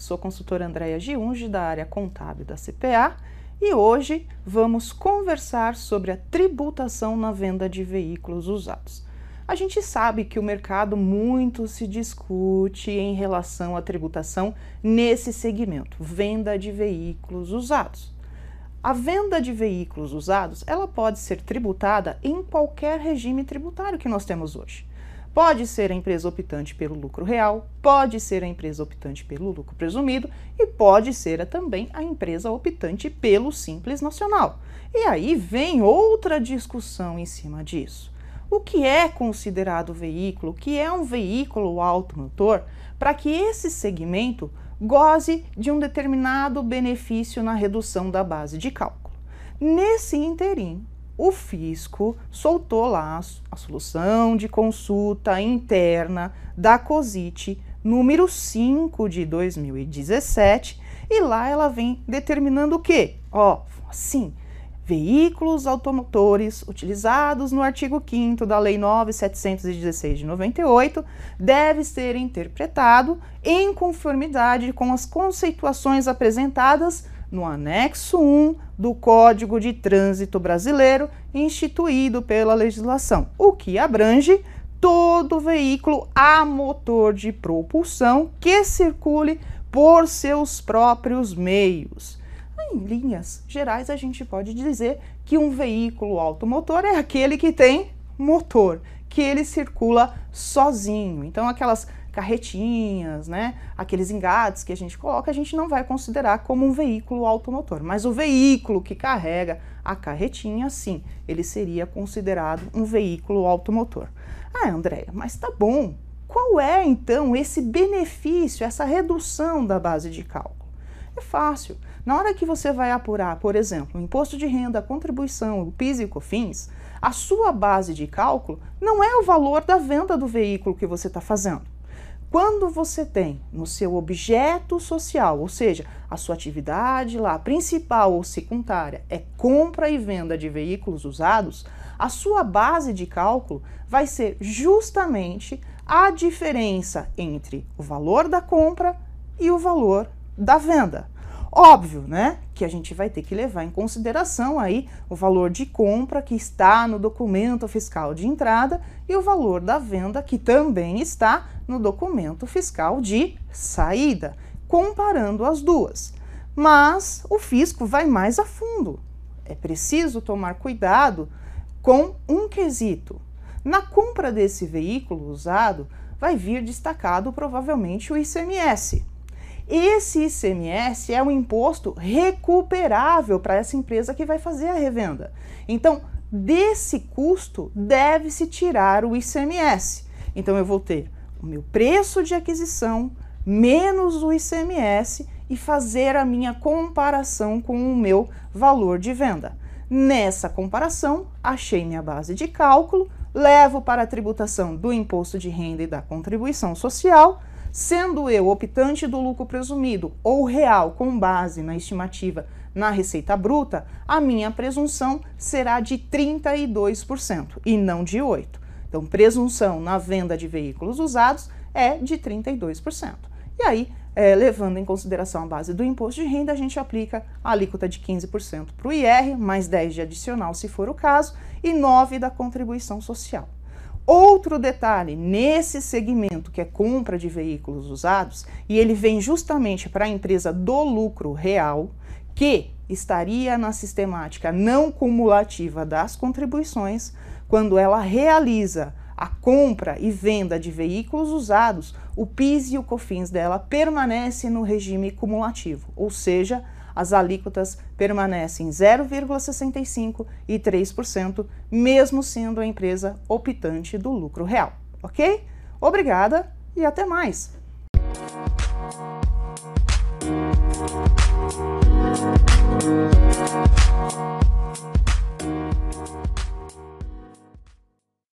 sou consultora Andréia Giunge, da área contábil da CPA, e hoje vamos conversar sobre a tributação na venda de veículos usados. A gente sabe que o mercado muito se discute em relação à tributação nesse segmento, venda de veículos usados. A venda de veículos usados, ela pode ser tributada em qualquer regime tributário que nós temos hoje. Pode ser a empresa optante pelo lucro real, pode ser a empresa optante pelo lucro presumido e pode ser também a empresa optante pelo simples nacional. E aí vem outra discussão em cima disso. O que é considerado veículo? O que é um veículo automotor? Para que esse segmento goze de um determinado benefício na redução da base de cálculo. Nesse interim, o fisco soltou lá a solução de consulta interna da COSIT número 5 de 2017 e lá ela vem determinando o quê? Ó, assim, veículos automotores utilizados no artigo 5 da Lei 9716 de 98 deve ser interpretado em conformidade com as conceituações apresentadas no anexo 1 do Código de Trânsito Brasileiro, instituído pela legislação, o que abrange todo veículo a motor de propulsão que circule por seus próprios meios. Em linhas gerais, a gente pode dizer que um veículo automotor é aquele que tem motor, que ele circula sozinho. Então, aquelas carretinhas, né, aqueles engates que a gente coloca, a gente não vai considerar como um veículo automotor. Mas o veículo que carrega a carretinha, sim, ele seria considerado um veículo automotor. Ah, Andréia, mas tá bom. Qual é então esse benefício, essa redução da base de cálculo? É fácil. Na hora que você vai apurar, por exemplo, o imposto de renda, a contribuição, o PIS e o COFINS, a sua base de cálculo não é o valor da venda do veículo que você está fazendo. Quando você tem no seu objeto social, ou seja, a sua atividade lá principal ou secundária é compra e venda de veículos usados, a sua base de cálculo vai ser justamente a diferença entre o valor da compra e o valor da venda. Óbvio, né, que a gente vai ter que levar em consideração aí o valor de compra que está no documento fiscal de entrada e o valor da venda que também está no documento fiscal de saída, comparando as duas. Mas o fisco vai mais a fundo. É preciso tomar cuidado com um quesito. Na compra desse veículo usado, vai vir destacado provavelmente o ICMS. Esse ICMS é um imposto recuperável para essa empresa que vai fazer a revenda. Então, desse custo deve-se tirar o ICMS. Então, eu vou ter o meu preço de aquisição menos o ICMS e fazer a minha comparação com o meu valor de venda. Nessa comparação, achei minha base de cálculo, levo para a tributação do imposto de renda e da contribuição social Sendo eu optante do lucro presumido ou real com base na estimativa na receita bruta, a minha presunção será de 32% e não de 8%. Então, presunção na venda de veículos usados é de 32%. E aí, é, levando em consideração a base do imposto de renda, a gente aplica a alíquota de 15% para o IR, mais 10% de adicional se for o caso, e 9% da contribuição social. Outro detalhe, nesse segmento que é compra de veículos usados, e ele vem justamente para a empresa do lucro real, que estaria na sistemática não cumulativa das contribuições, quando ela realiza a compra e venda de veículos usados, o PIS e o COFINS dela permanece no regime cumulativo, ou seja, as alíquotas permanecem 0,65% e 3%, mesmo sendo a empresa optante do lucro real. Ok? Obrigada e até mais!